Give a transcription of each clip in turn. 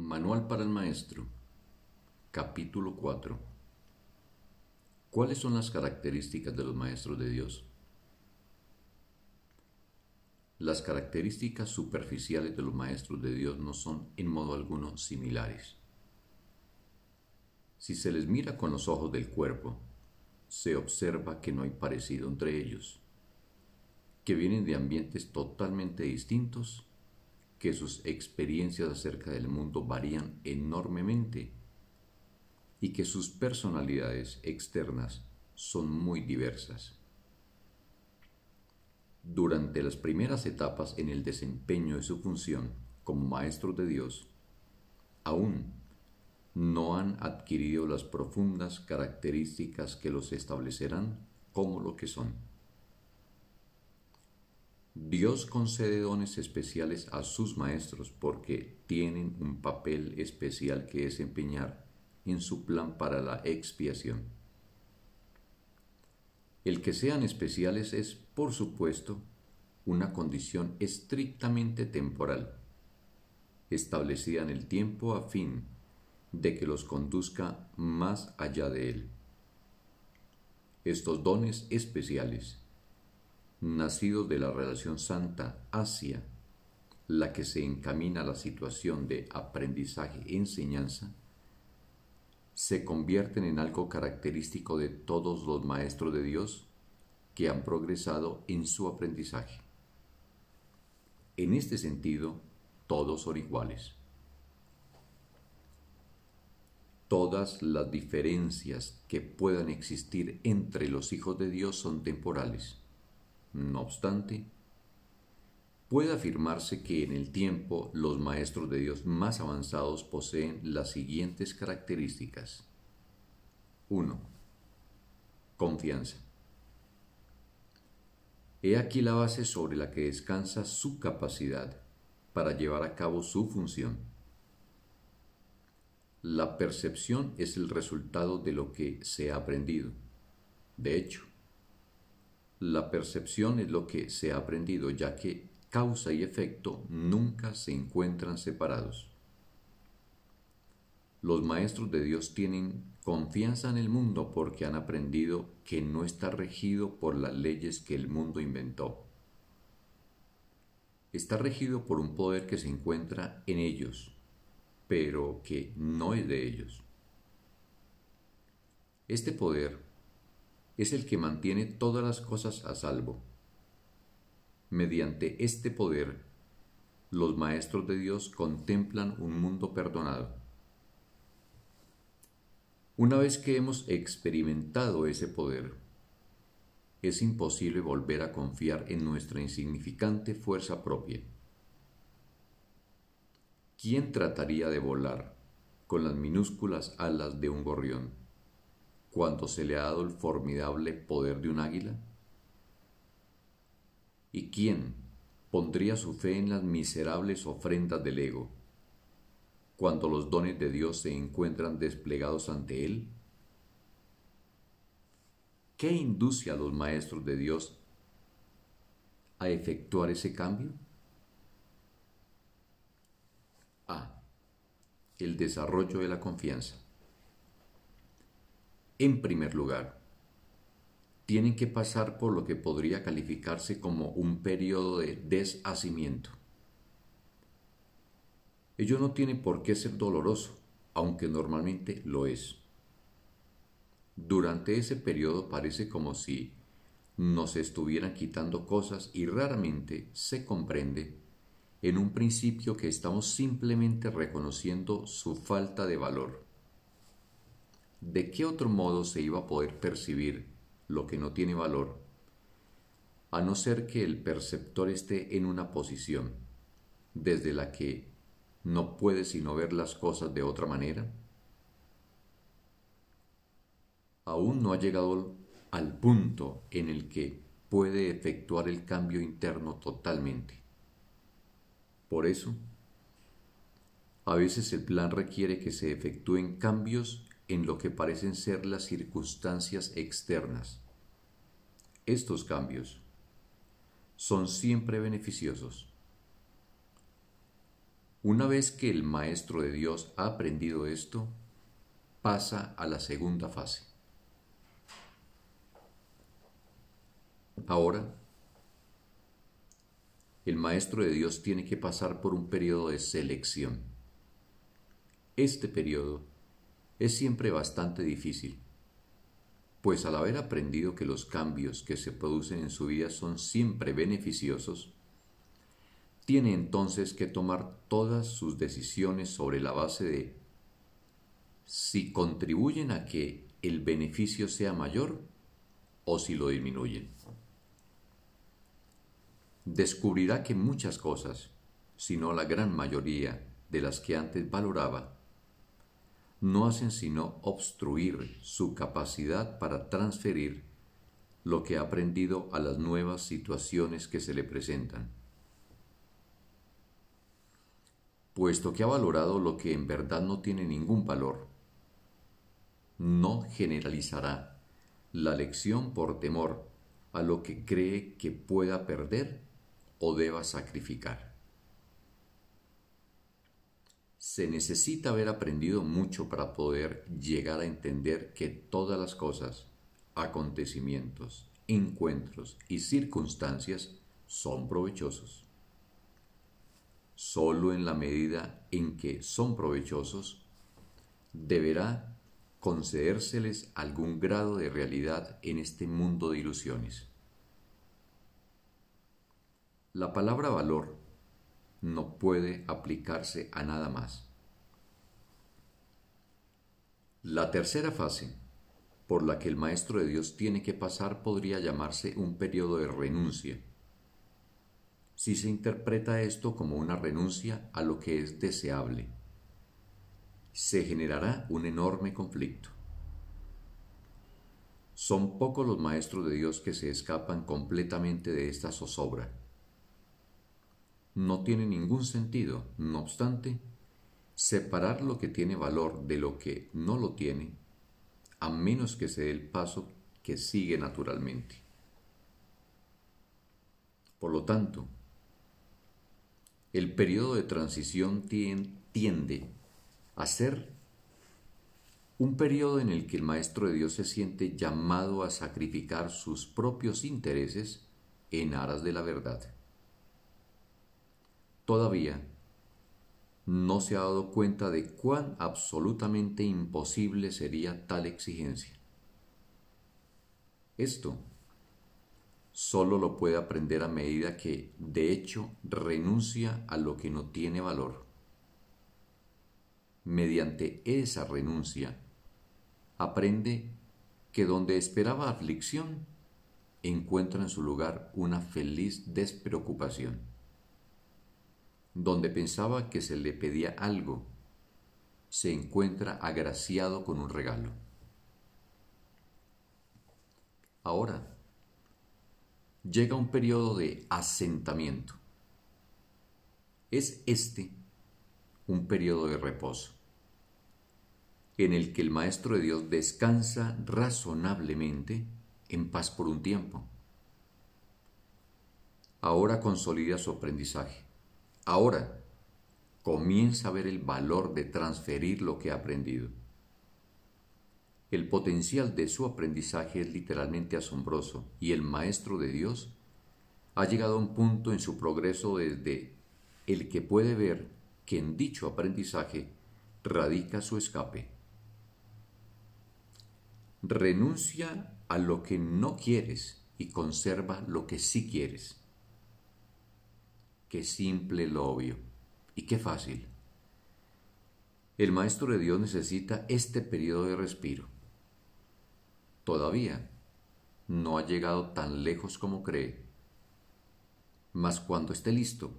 Manual para el Maestro, capítulo 4. ¿Cuáles son las características de los maestros de Dios? Las características superficiales de los maestros de Dios no son en modo alguno similares. Si se les mira con los ojos del cuerpo, se observa que no hay parecido entre ellos, que vienen de ambientes totalmente distintos que sus experiencias acerca del mundo varían enormemente y que sus personalidades externas son muy diversas. Durante las primeras etapas en el desempeño de su función como maestros de Dios, aún no han adquirido las profundas características que los establecerán como lo que son. Dios concede dones especiales a sus maestros porque tienen un papel especial que desempeñar en su plan para la expiación. El que sean especiales es, por supuesto, una condición estrictamente temporal, establecida en el tiempo a fin de que los conduzca más allá de él. Estos dones especiales nacido de la relación santa hacia la que se encamina a la situación de aprendizaje-enseñanza, se convierten en algo característico de todos los maestros de Dios que han progresado en su aprendizaje. En este sentido, todos son iguales. Todas las diferencias que puedan existir entre los hijos de Dios son temporales no obstante, puede afirmarse que en el tiempo los maestros de Dios más avanzados poseen las siguientes características. 1. Confianza. He aquí la base sobre la que descansa su capacidad para llevar a cabo su función. La percepción es el resultado de lo que se ha aprendido. De hecho, la percepción es lo que se ha aprendido, ya que causa y efecto nunca se encuentran separados. Los maestros de Dios tienen confianza en el mundo porque han aprendido que no está regido por las leyes que el mundo inventó. Está regido por un poder que se encuentra en ellos, pero que no es de ellos. Este poder es el que mantiene todas las cosas a salvo. Mediante este poder, los maestros de Dios contemplan un mundo perdonado. Una vez que hemos experimentado ese poder, es imposible volver a confiar en nuestra insignificante fuerza propia. ¿Quién trataría de volar con las minúsculas alas de un gorrión? Cuando se le ha dado el formidable poder de un águila? ¿Y quién pondría su fe en las miserables ofrendas del ego cuando los dones de Dios se encuentran desplegados ante él? ¿Qué induce a los maestros de Dios a efectuar ese cambio? A. El desarrollo de la confianza. En primer lugar, tienen que pasar por lo que podría calificarse como un periodo de deshacimiento. Ello no tiene por qué ser doloroso, aunque normalmente lo es. Durante ese periodo parece como si nos estuvieran quitando cosas y raramente se comprende en un principio que estamos simplemente reconociendo su falta de valor. ¿De qué otro modo se iba a poder percibir lo que no tiene valor, a no ser que el perceptor esté en una posición desde la que no puede sino ver las cosas de otra manera? Aún no ha llegado al punto en el que puede efectuar el cambio interno totalmente. Por eso, a veces el plan requiere que se efectúen cambios en lo que parecen ser las circunstancias externas. Estos cambios son siempre beneficiosos. Una vez que el Maestro de Dios ha aprendido esto, pasa a la segunda fase. Ahora, el Maestro de Dios tiene que pasar por un periodo de selección. Este periodo es siempre bastante difícil, pues al haber aprendido que los cambios que se producen en su vida son siempre beneficiosos, tiene entonces que tomar todas sus decisiones sobre la base de si contribuyen a que el beneficio sea mayor o si lo disminuyen. Descubrirá que muchas cosas, si no la gran mayoría de las que antes valoraba, no hacen sino obstruir su capacidad para transferir lo que ha aprendido a las nuevas situaciones que se le presentan. Puesto que ha valorado lo que en verdad no tiene ningún valor, no generalizará la lección por temor a lo que cree que pueda perder o deba sacrificar se necesita haber aprendido mucho para poder llegar a entender que todas las cosas, acontecimientos, encuentros y circunstancias son provechosos. Solo en la medida en que son provechosos, deberá concedérseles algún grado de realidad en este mundo de ilusiones. La palabra valor no puede aplicarse a nada más. La tercera fase por la que el Maestro de Dios tiene que pasar podría llamarse un periodo de renuncia. Si se interpreta esto como una renuncia a lo que es deseable, se generará un enorme conflicto. Son pocos los maestros de Dios que se escapan completamente de esta zozobra no tiene ningún sentido. No obstante, separar lo que tiene valor de lo que no lo tiene, a menos que se dé el paso que sigue naturalmente. Por lo tanto, el periodo de transición tiende a ser un periodo en el que el Maestro de Dios se siente llamado a sacrificar sus propios intereses en aras de la verdad. Todavía no se ha dado cuenta de cuán absolutamente imposible sería tal exigencia. Esto solo lo puede aprender a medida que, de hecho, renuncia a lo que no tiene valor. Mediante esa renuncia, aprende que donde esperaba aflicción, encuentra en su lugar una feliz despreocupación donde pensaba que se le pedía algo, se encuentra agraciado con un regalo. Ahora llega un periodo de asentamiento. Es este un periodo de reposo, en el que el Maestro de Dios descansa razonablemente en paz por un tiempo. Ahora consolida su aprendizaje Ahora comienza a ver el valor de transferir lo que ha aprendido. El potencial de su aprendizaje es literalmente asombroso y el Maestro de Dios ha llegado a un punto en su progreso desde el que puede ver que en dicho aprendizaje radica su escape. Renuncia a lo que no quieres y conserva lo que sí quieres. Qué simple lo obvio. Y qué fácil. El Maestro de Dios necesita este periodo de respiro. Todavía no ha llegado tan lejos como cree. Mas cuando esté listo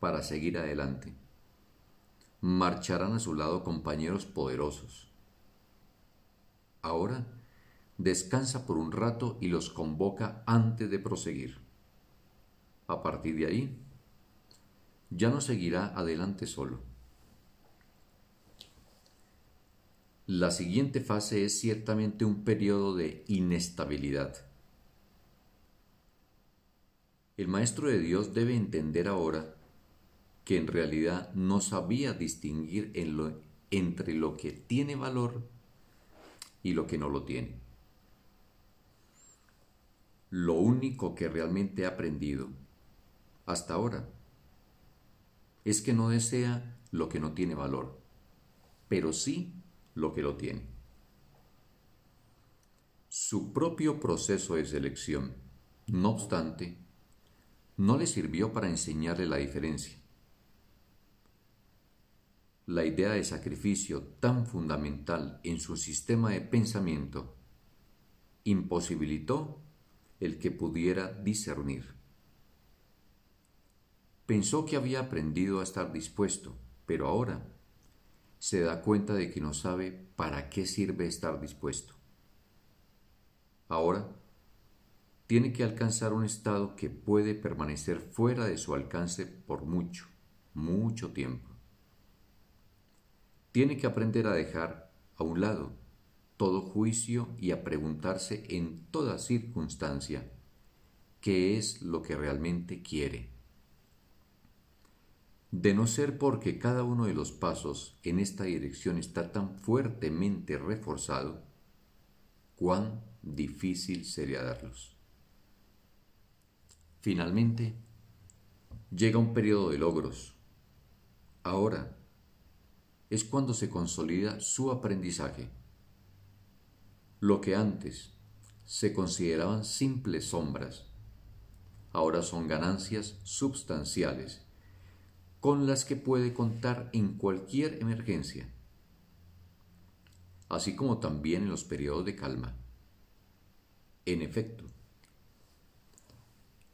para seguir adelante, marcharán a su lado compañeros poderosos. Ahora descansa por un rato y los convoca antes de proseguir. A partir de ahí, ya no seguirá adelante solo. La siguiente fase es ciertamente un periodo de inestabilidad. El Maestro de Dios debe entender ahora que en realidad no sabía distinguir entre lo que tiene valor y lo que no lo tiene. Lo único que realmente he aprendido hasta ahora es que no desea lo que no tiene valor, pero sí lo que lo tiene. Su propio proceso de selección, no obstante, no le sirvió para enseñarle la diferencia la idea de sacrificio tan fundamental en su sistema de pensamiento imposibilitó el que pudiera discernir. Pensó que había aprendido a estar dispuesto, pero ahora se da cuenta de que no sabe para qué sirve estar dispuesto. Ahora tiene que alcanzar un estado que puede permanecer fuera de su alcance por mucho, mucho tiempo tiene que aprender a dejar a un lado todo juicio y a preguntarse en toda circunstancia qué es lo que realmente quiere. De no ser porque cada uno de los pasos en esta dirección está tan fuertemente reforzado, cuán difícil sería darlos. Finalmente, llega un periodo de logros. Ahora, es cuando se consolida su aprendizaje. Lo que antes se consideraban simples sombras, ahora son ganancias substanciales con las que puede contar en cualquier emergencia, así como también en los periodos de calma. En efecto,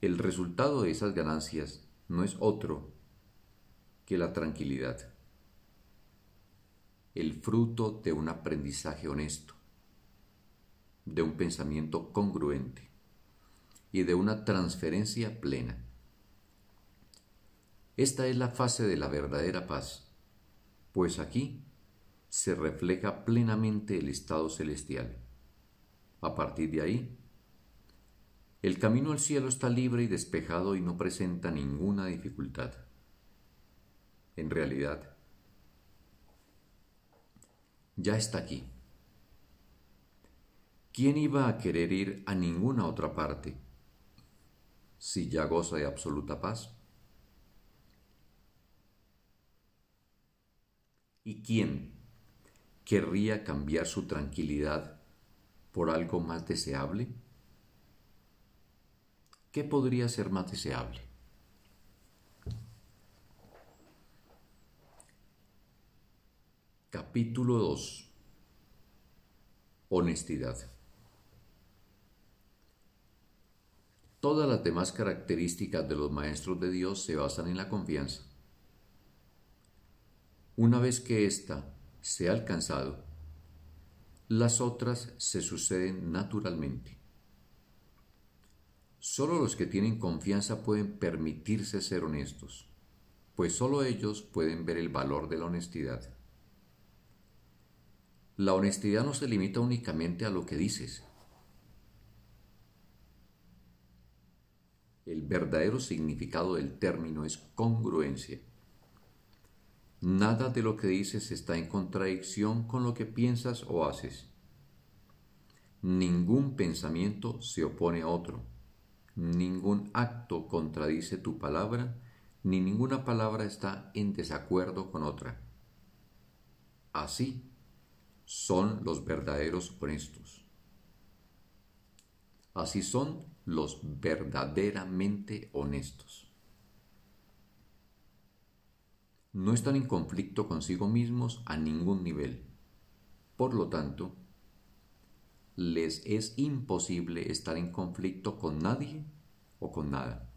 el resultado de esas ganancias no es otro que la tranquilidad el fruto de un aprendizaje honesto, de un pensamiento congruente y de una transferencia plena. Esta es la fase de la verdadera paz, pues aquí se refleja plenamente el estado celestial. A partir de ahí, el camino al cielo está libre y despejado y no presenta ninguna dificultad. En realidad, ya está aquí. ¿Quién iba a querer ir a ninguna otra parte si ya goza de absoluta paz? ¿Y quién querría cambiar su tranquilidad por algo más deseable? ¿Qué podría ser más deseable? Capítulo 2 Honestidad Todas las demás características de los maestros de Dios se basan en la confianza. Una vez que ésta se ha alcanzado, las otras se suceden naturalmente. Solo los que tienen confianza pueden permitirse ser honestos, pues solo ellos pueden ver el valor de la honestidad. La honestidad no se limita únicamente a lo que dices. El verdadero significado del término es congruencia. Nada de lo que dices está en contradicción con lo que piensas o haces. Ningún pensamiento se opone a otro. Ningún acto contradice tu palabra, ni ninguna palabra está en desacuerdo con otra. Así, son los verdaderos honestos. Así son los verdaderamente honestos. No están en conflicto consigo mismos a ningún nivel. Por lo tanto, les es imposible estar en conflicto con nadie o con nada.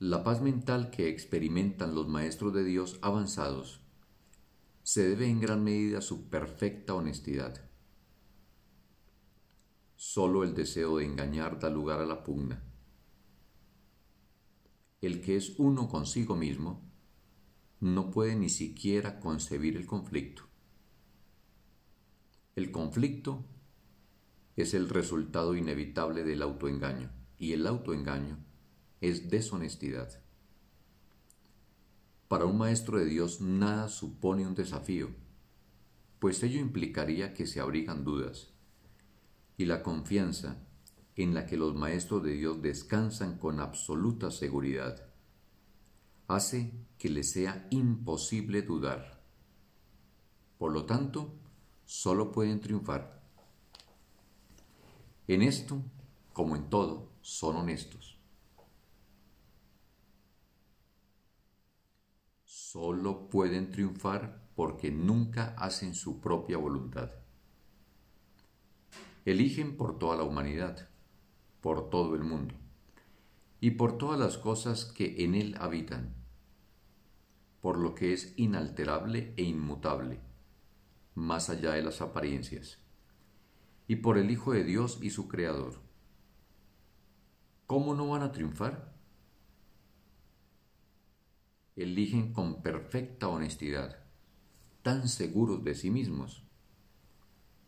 La paz mental que experimentan los maestros de Dios avanzados se debe en gran medida a su perfecta honestidad. Solo el deseo de engañar da lugar a la pugna. El que es uno consigo mismo no puede ni siquiera concebir el conflicto. El conflicto es el resultado inevitable del autoengaño y el autoengaño es deshonestidad. Para un maestro de Dios nada supone un desafío, pues ello implicaría que se abrigan dudas, y la confianza en la que los maestros de Dios descansan con absoluta seguridad hace que les sea imposible dudar. Por lo tanto, solo pueden triunfar. En esto, como en todo, son honestos. Solo pueden triunfar porque nunca hacen su propia voluntad. Eligen por toda la humanidad, por todo el mundo y por todas las cosas que en él habitan, por lo que es inalterable e inmutable, más allá de las apariencias, y por el Hijo de Dios y su Creador. ¿Cómo no van a triunfar? Eligen con perfecta honestidad, tan seguros de sí mismos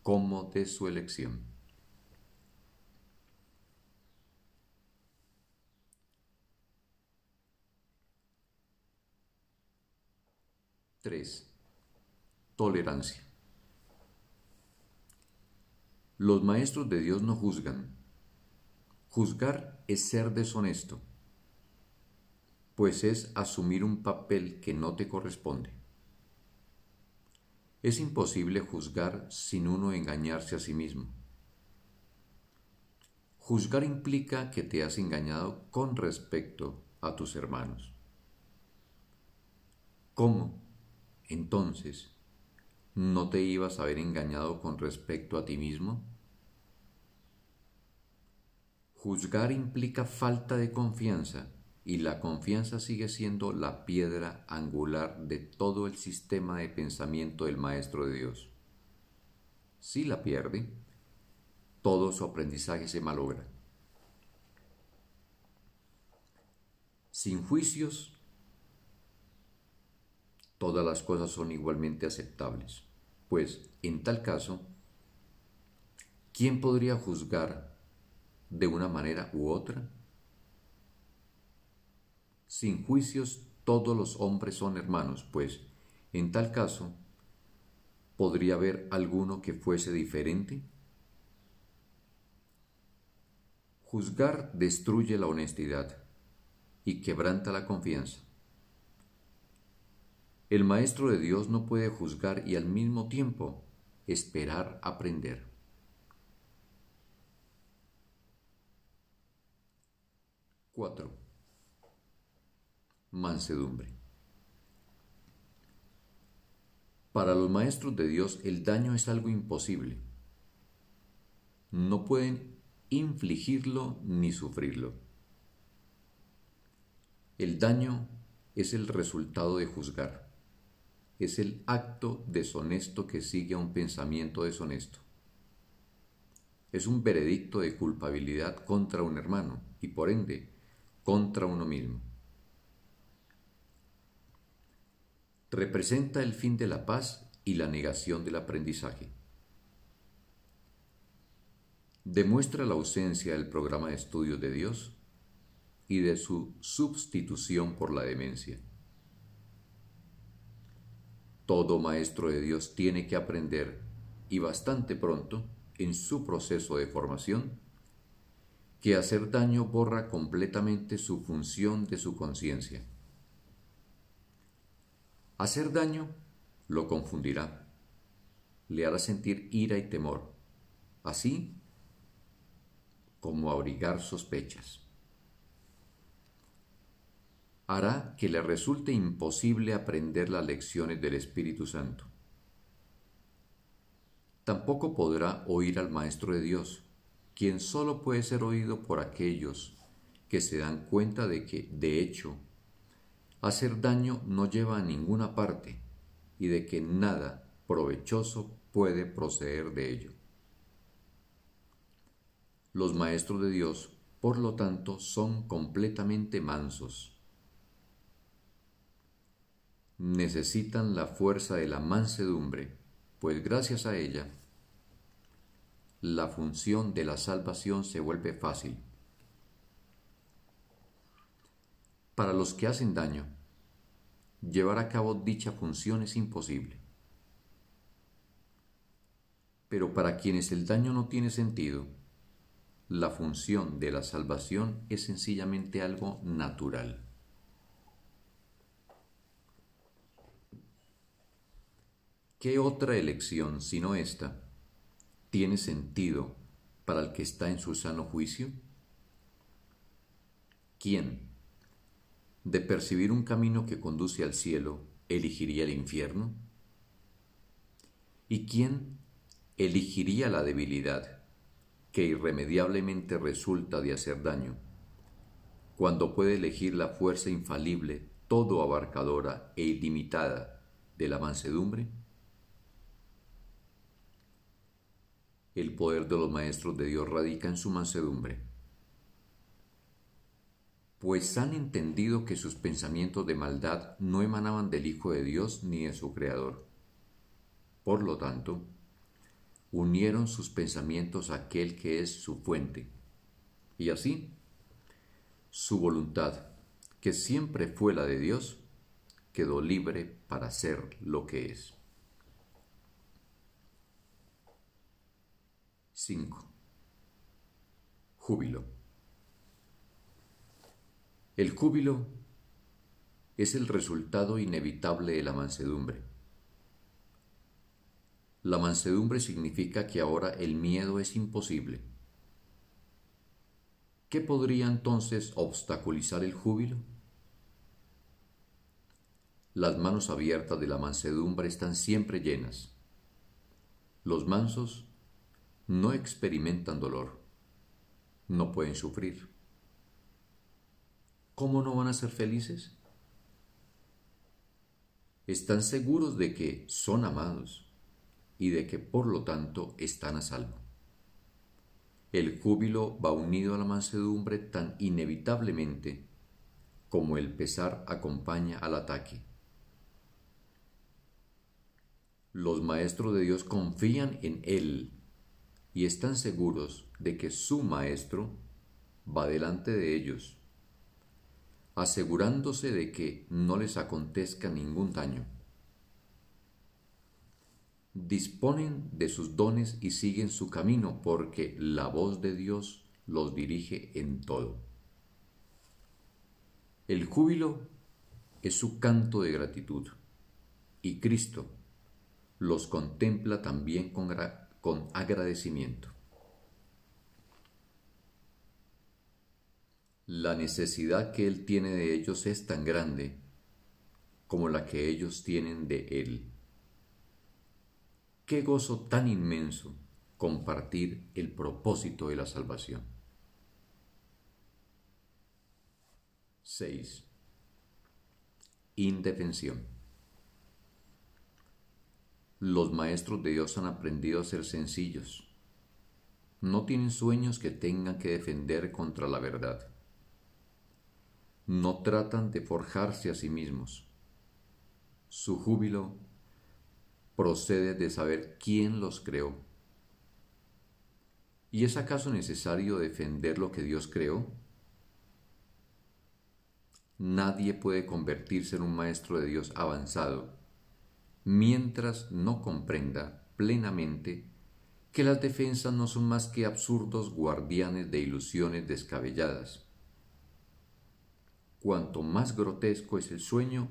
como de su elección. 3. Tolerancia. Los maestros de Dios no juzgan. Juzgar es ser deshonesto, pues es asumir un papel que no te corresponde. Es imposible juzgar sin uno engañarse a sí mismo. Juzgar implica que te has engañado con respecto a tus hermanos. ¿Cómo? Entonces, ¿no te ibas a haber engañado con respecto a ti mismo? Juzgar implica falta de confianza y la confianza sigue siendo la piedra angular de todo el sistema de pensamiento del Maestro de Dios. Si la pierde, todo su aprendizaje se malogra. Sin juicios todas las cosas son igualmente aceptables, pues en tal caso, ¿quién podría juzgar de una manera u otra? Sin juicios todos los hombres son hermanos, pues en tal caso, ¿podría haber alguno que fuese diferente? Juzgar destruye la honestidad y quebranta la confianza. El maestro de Dios no puede juzgar y al mismo tiempo esperar aprender. Cuatro. Mansedumbre. Para los maestros de Dios el daño es algo imposible. No pueden infligirlo ni sufrirlo. El daño es el resultado de juzgar es el acto deshonesto que sigue a un pensamiento deshonesto. Es un veredicto de culpabilidad contra un hermano y por ende contra uno mismo. Representa el fin de la paz y la negación del aprendizaje. Demuestra la ausencia del programa de estudios de Dios y de su sustitución por la demencia. Todo maestro de Dios tiene que aprender, y bastante pronto, en su proceso de formación, que hacer daño borra completamente su función de su conciencia. Hacer daño lo confundirá, le hará sentir ira y temor, así como abrigar sospechas hará que le resulte imposible aprender las lecciones del Espíritu Santo. Tampoco podrá oír al Maestro de Dios, quien solo puede ser oído por aquellos que se dan cuenta de que, de hecho, hacer daño no lleva a ninguna parte y de que nada provechoso puede proceder de ello. Los maestros de Dios, por lo tanto, son completamente mansos necesitan la fuerza de la mansedumbre, pues gracias a ella la función de la salvación se vuelve fácil. Para los que hacen daño, llevar a cabo dicha función es imposible. Pero para quienes el daño no tiene sentido, la función de la salvación es sencillamente algo natural. ¿Qué otra elección sino esta tiene sentido para el que está en su sano juicio? ¿Quién, de percibir un camino que conduce al cielo, elegiría el infierno? ¿Y quién elegiría la debilidad que irremediablemente resulta de hacer daño, cuando puede elegir la fuerza infalible, todo abarcadora e ilimitada de la mansedumbre? El poder de los maestros de Dios radica en su mansedumbre, pues han entendido que sus pensamientos de maldad no emanaban del Hijo de Dios ni de su Creador. Por lo tanto, unieron sus pensamientos a aquel que es su fuente, y así su voluntad, que siempre fue la de Dios, quedó libre para ser lo que es. 5. Júbilo. El júbilo es el resultado inevitable de la mansedumbre. La mansedumbre significa que ahora el miedo es imposible. ¿Qué podría entonces obstaculizar el júbilo? Las manos abiertas de la mansedumbre están siempre llenas. Los mansos no experimentan dolor, no pueden sufrir. ¿Cómo no van a ser felices? Están seguros de que son amados y de que por lo tanto están a salvo. El júbilo va unido a la mansedumbre tan inevitablemente como el pesar acompaña al ataque. Los maestros de Dios confían en Él y están seguros de que su Maestro va delante de ellos, asegurándose de que no les acontezca ningún daño. Disponen de sus dones y siguen su camino porque la voz de Dios los dirige en todo. El júbilo es su canto de gratitud y Cristo los contempla también con con agradecimiento. La necesidad que Él tiene de ellos es tan grande como la que ellos tienen de Él. Qué gozo tan inmenso compartir el propósito de la salvación. 6. Indefensión. Los maestros de Dios han aprendido a ser sencillos. No tienen sueños que tengan que defender contra la verdad. No tratan de forjarse a sí mismos. Su júbilo procede de saber quién los creó. ¿Y es acaso necesario defender lo que Dios creó? Nadie puede convertirse en un maestro de Dios avanzado mientras no comprenda plenamente que las defensas no son más que absurdos guardianes de ilusiones descabelladas. Cuanto más grotesco es el sueño,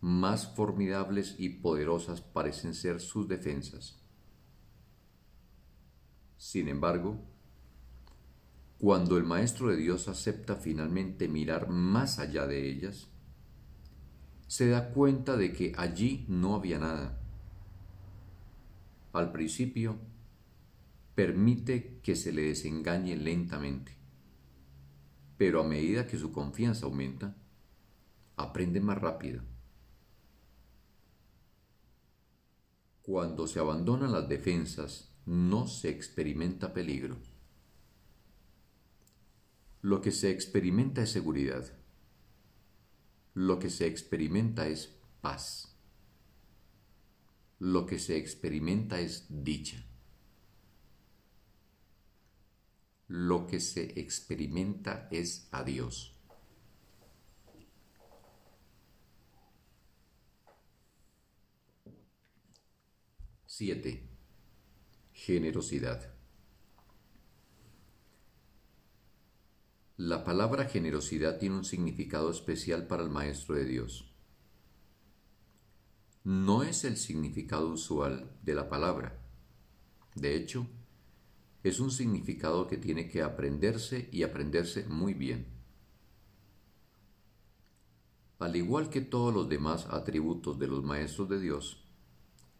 más formidables y poderosas parecen ser sus defensas. Sin embargo, cuando el Maestro de Dios acepta finalmente mirar más allá de ellas, se da cuenta de que allí no había nada. Al principio, permite que se le desengañe lentamente, pero a medida que su confianza aumenta, aprende más rápido. Cuando se abandonan las defensas, no se experimenta peligro. Lo que se experimenta es seguridad lo que se experimenta es paz. Lo que se experimenta es dicha. Lo que se experimenta es a Dios. Siete. Generosidad. La palabra generosidad tiene un significado especial para el Maestro de Dios. No es el significado usual de la palabra. De hecho, es un significado que tiene que aprenderse y aprenderse muy bien. Al igual que todos los demás atributos de los maestros de Dios,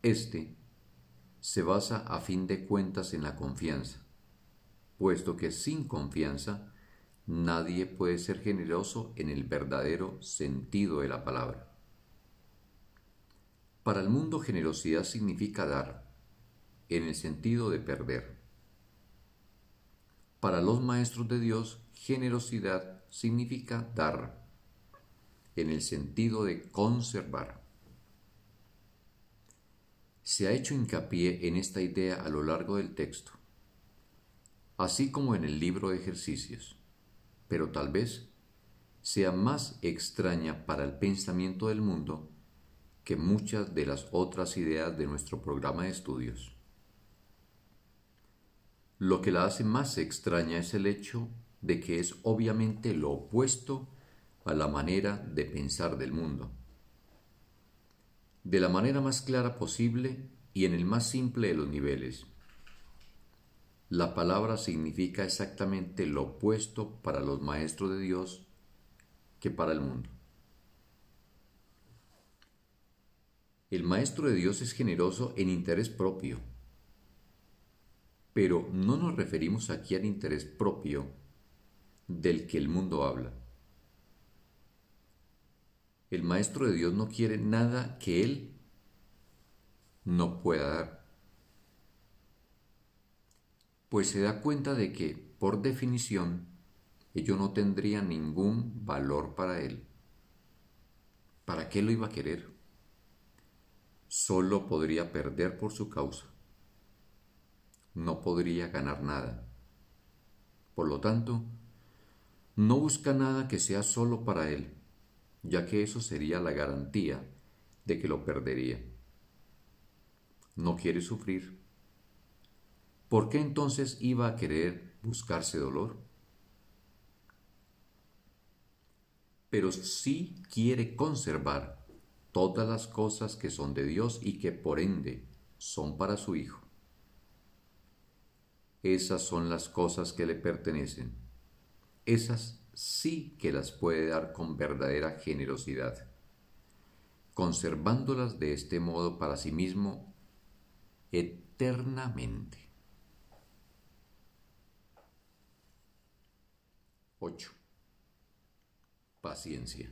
este se basa a fin de cuentas en la confianza, puesto que sin confianza nadie puede ser generoso en el verdadero sentido de la palabra. Para el mundo generosidad significa dar, en el sentido de perder. Para los maestros de Dios, generosidad significa dar, en el sentido de conservar. Se ha hecho hincapié en esta idea a lo largo del texto, así como en el libro de ejercicios, pero tal vez sea más extraña para el pensamiento del mundo que muchas de las otras ideas de nuestro programa de estudios. Lo que la hace más extraña es el hecho de que es obviamente lo opuesto a la manera de pensar del mundo. De la manera más clara posible y en el más simple de los niveles. La palabra significa exactamente lo opuesto para los maestros de Dios que para el mundo. El maestro de Dios es generoso en interés propio, pero no nos referimos aquí al interés propio del que el mundo habla. El Maestro de Dios no quiere nada que Él no pueda dar. Pues se da cuenta de que, por definición, ello no tendría ningún valor para Él. ¿Para qué lo iba a querer? Solo podría perder por su causa. No podría ganar nada. Por lo tanto, no busca nada que sea solo para Él ya que eso sería la garantía de que lo perdería. No quiere sufrir. ¿Por qué entonces iba a querer buscarse dolor? Pero sí quiere conservar todas las cosas que son de Dios y que por ende son para su Hijo. Esas son las cosas que le pertenecen. Esas sí que las puede dar con verdadera generosidad, conservándolas de este modo para sí mismo eternamente. 8. Paciencia.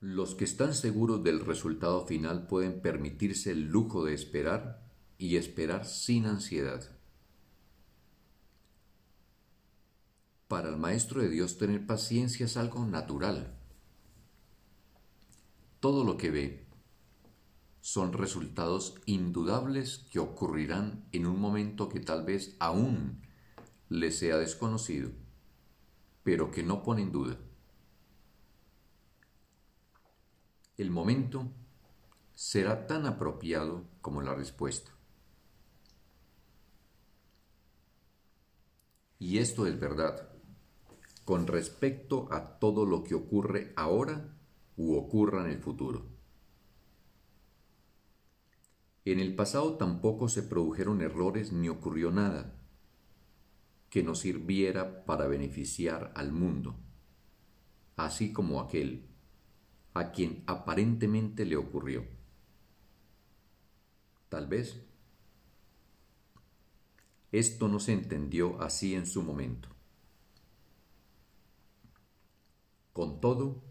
Los que están seguros del resultado final pueden permitirse el lujo de esperar y esperar sin ansiedad. Para el Maestro de Dios tener paciencia es algo natural. Todo lo que ve son resultados indudables que ocurrirán en un momento que tal vez aún le sea desconocido, pero que no pone en duda. El momento será tan apropiado como la respuesta. Y esto es verdad con respecto a todo lo que ocurre ahora u ocurra en el futuro. En el pasado tampoco se produjeron errores ni ocurrió nada que nos sirviera para beneficiar al mundo, así como aquel a quien aparentemente le ocurrió. Tal vez esto no se entendió así en su momento. Con todo,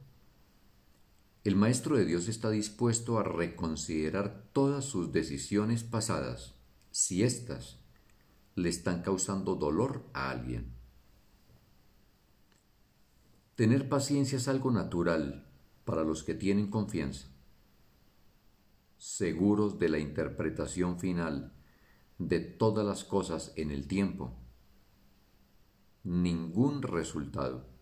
el Maestro de Dios está dispuesto a reconsiderar todas sus decisiones pasadas si éstas le están causando dolor a alguien. Tener paciencia es algo natural para los que tienen confianza, seguros de la interpretación final de todas las cosas en el tiempo. Ningún resultado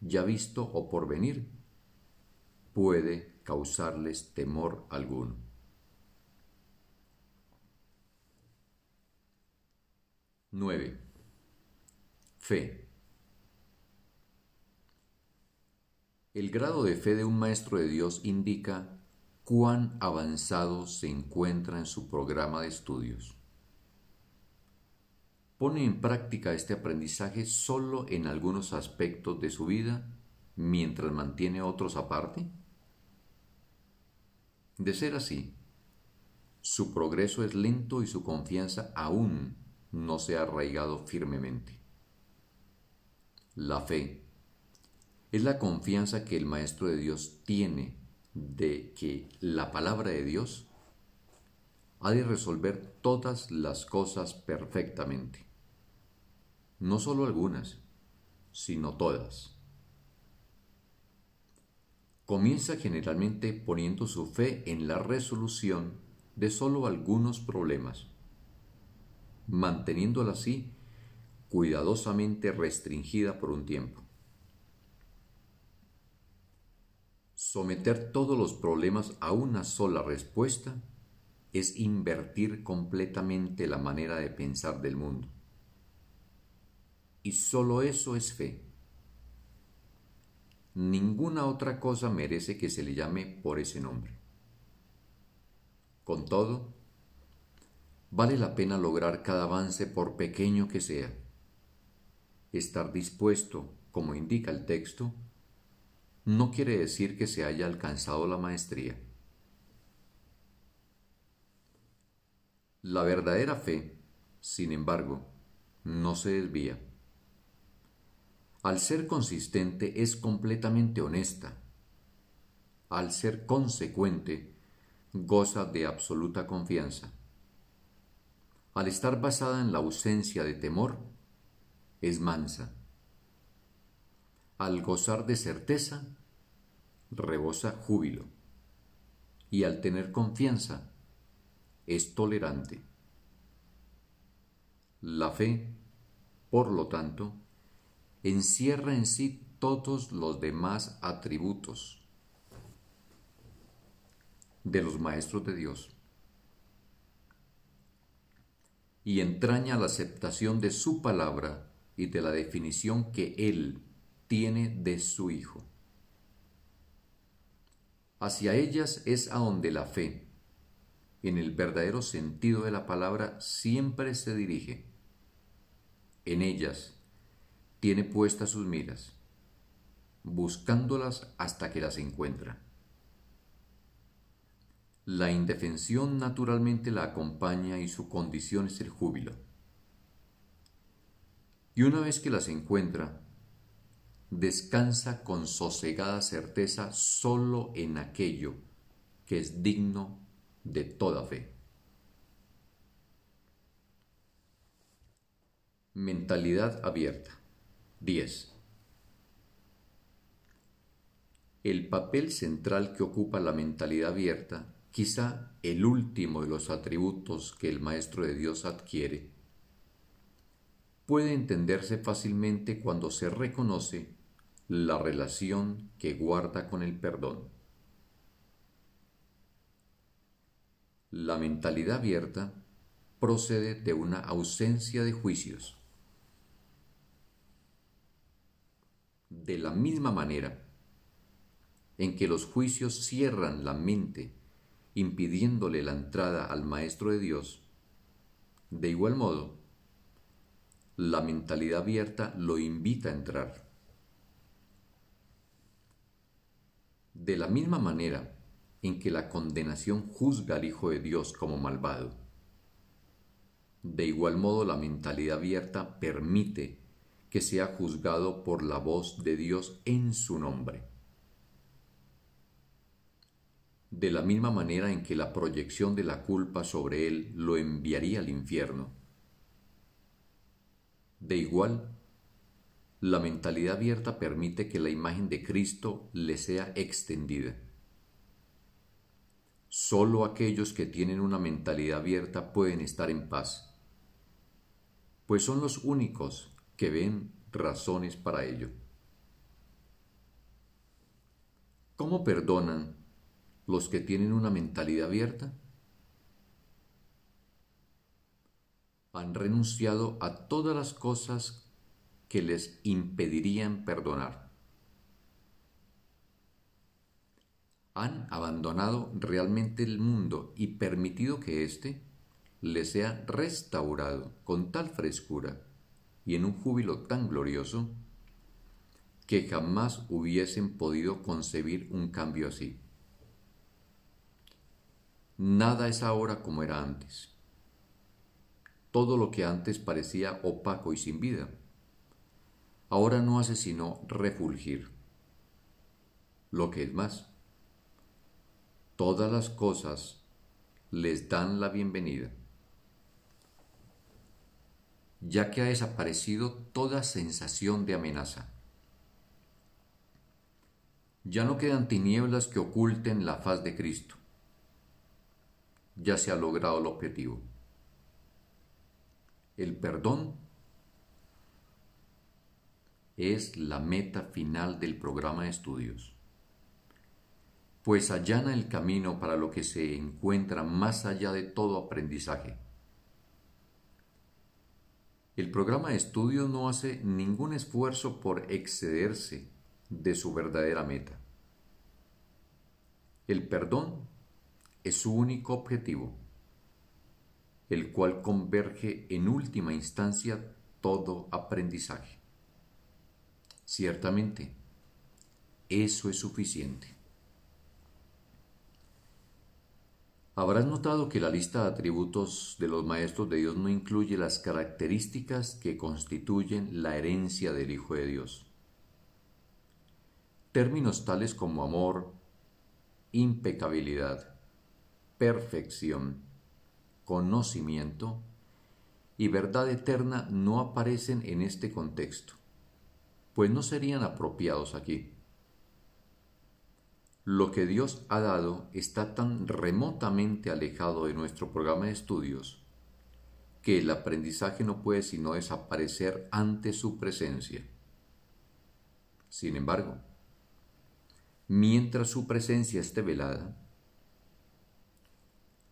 ya visto o por venir, puede causarles temor alguno. Nueve. Fe. El grado de fe de un maestro de Dios indica cuán avanzado se encuentra en su programa de estudios. ¿Pone en práctica este aprendizaje solo en algunos aspectos de su vida mientras mantiene otros aparte? De ser así, su progreso es lento y su confianza aún no se ha arraigado firmemente. La fe es la confianza que el Maestro de Dios tiene de que la palabra de Dios ha de resolver todas las cosas perfectamente. No solo algunas, sino todas. Comienza generalmente poniendo su fe en la resolución de solo algunos problemas, manteniéndola así cuidadosamente restringida por un tiempo. Someter todos los problemas a una sola respuesta es invertir completamente la manera de pensar del mundo. Y solo eso es fe. Ninguna otra cosa merece que se le llame por ese nombre. Con todo, vale la pena lograr cada avance por pequeño que sea. Estar dispuesto, como indica el texto, no quiere decir que se haya alcanzado la maestría. La verdadera fe, sin embargo, no se desvía. Al ser consistente es completamente honesta. Al ser consecuente, goza de absoluta confianza. Al estar basada en la ausencia de temor, es mansa. Al gozar de certeza, rebosa júbilo y al tener confianza es tolerante. La fe, por lo tanto, encierra en sí todos los demás atributos de los maestros de Dios y entraña la aceptación de su palabra y de la definición que Él tiene de su Hijo. Hacia ellas es a donde la fe, en el verdadero sentido de la palabra, siempre se dirige. En ellas tiene puestas sus miras, buscándolas hasta que las encuentra. La indefensión naturalmente la acompaña y su condición es el júbilo. Y una vez que las encuentra, descansa con sosegada certeza solo en aquello que es digno de toda fe. Mentalidad abierta. 10. El papel central que ocupa la mentalidad abierta, quizá el último de los atributos que el Maestro de Dios adquiere, puede entenderse fácilmente cuando se reconoce la relación que guarda con el perdón. La mentalidad abierta procede de una ausencia de juicios. De la misma manera en que los juicios cierran la mente impidiéndole la entrada al Maestro de Dios, de igual modo, la mentalidad abierta lo invita a entrar. De la misma manera en que la condenación juzga al Hijo de Dios como malvado, de igual modo la mentalidad abierta permite que sea juzgado por la voz de Dios en su nombre. De la misma manera en que la proyección de la culpa sobre él lo enviaría al infierno. De igual la mentalidad abierta permite que la imagen de Cristo le sea extendida. Solo aquellos que tienen una mentalidad abierta pueden estar en paz, pues son los únicos que ven razones para ello. ¿Cómo perdonan los que tienen una mentalidad abierta? Han renunciado a todas las cosas que les impedirían perdonar. Han abandonado realmente el mundo y permitido que éste les sea restaurado con tal frescura y en un júbilo tan glorioso que jamás hubiesen podido concebir un cambio así. Nada es ahora como era antes. Todo lo que antes parecía opaco y sin vida, ahora no hace sino refulgir. Lo que es más, todas las cosas les dan la bienvenida, ya que ha desaparecido toda sensación de amenaza ya no quedan tinieblas que oculten la faz de Cristo. Ya se ha logrado el objetivo. El perdón es la meta final del programa de estudios, pues allana el camino para lo que se encuentra más allá de todo aprendizaje. El programa de estudios no hace ningún esfuerzo por excederse de su verdadera meta. El perdón es su único objetivo, el cual converge en última instancia todo aprendizaje. Ciertamente, eso es suficiente. Habrás notado que la lista de atributos de los maestros de Dios no incluye las características que constituyen la herencia del Hijo de Dios. Términos tales como amor, impecabilidad, perfección, conocimiento y verdad eterna no aparecen en este contexto, pues no serían apropiados aquí. Lo que Dios ha dado está tan remotamente alejado de nuestro programa de estudios que el aprendizaje no puede sino desaparecer ante su presencia. Sin embargo, mientras su presencia esté velada,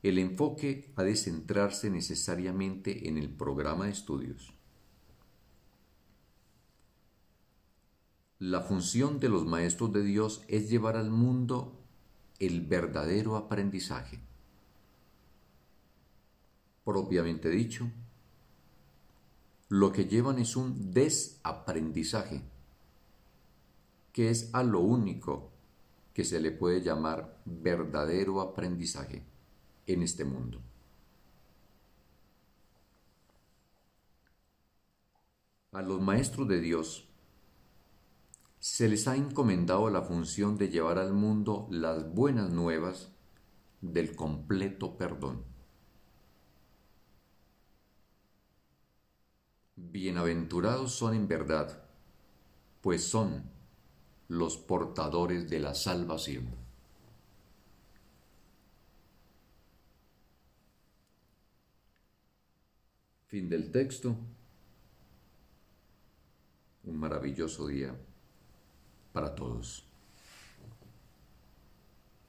el enfoque ha de centrarse necesariamente en el programa de estudios. La función de los maestros de Dios es llevar al mundo el verdadero aprendizaje. Propiamente dicho, lo que llevan es un desaprendizaje, que es a lo único que se le puede llamar verdadero aprendizaje en este mundo. A los maestros de Dios se les ha encomendado la función de llevar al mundo las buenas nuevas del completo perdón. Bienaventurados son en verdad, pues son los portadores de la salvación. Fin del texto. Un maravilloso día para todos.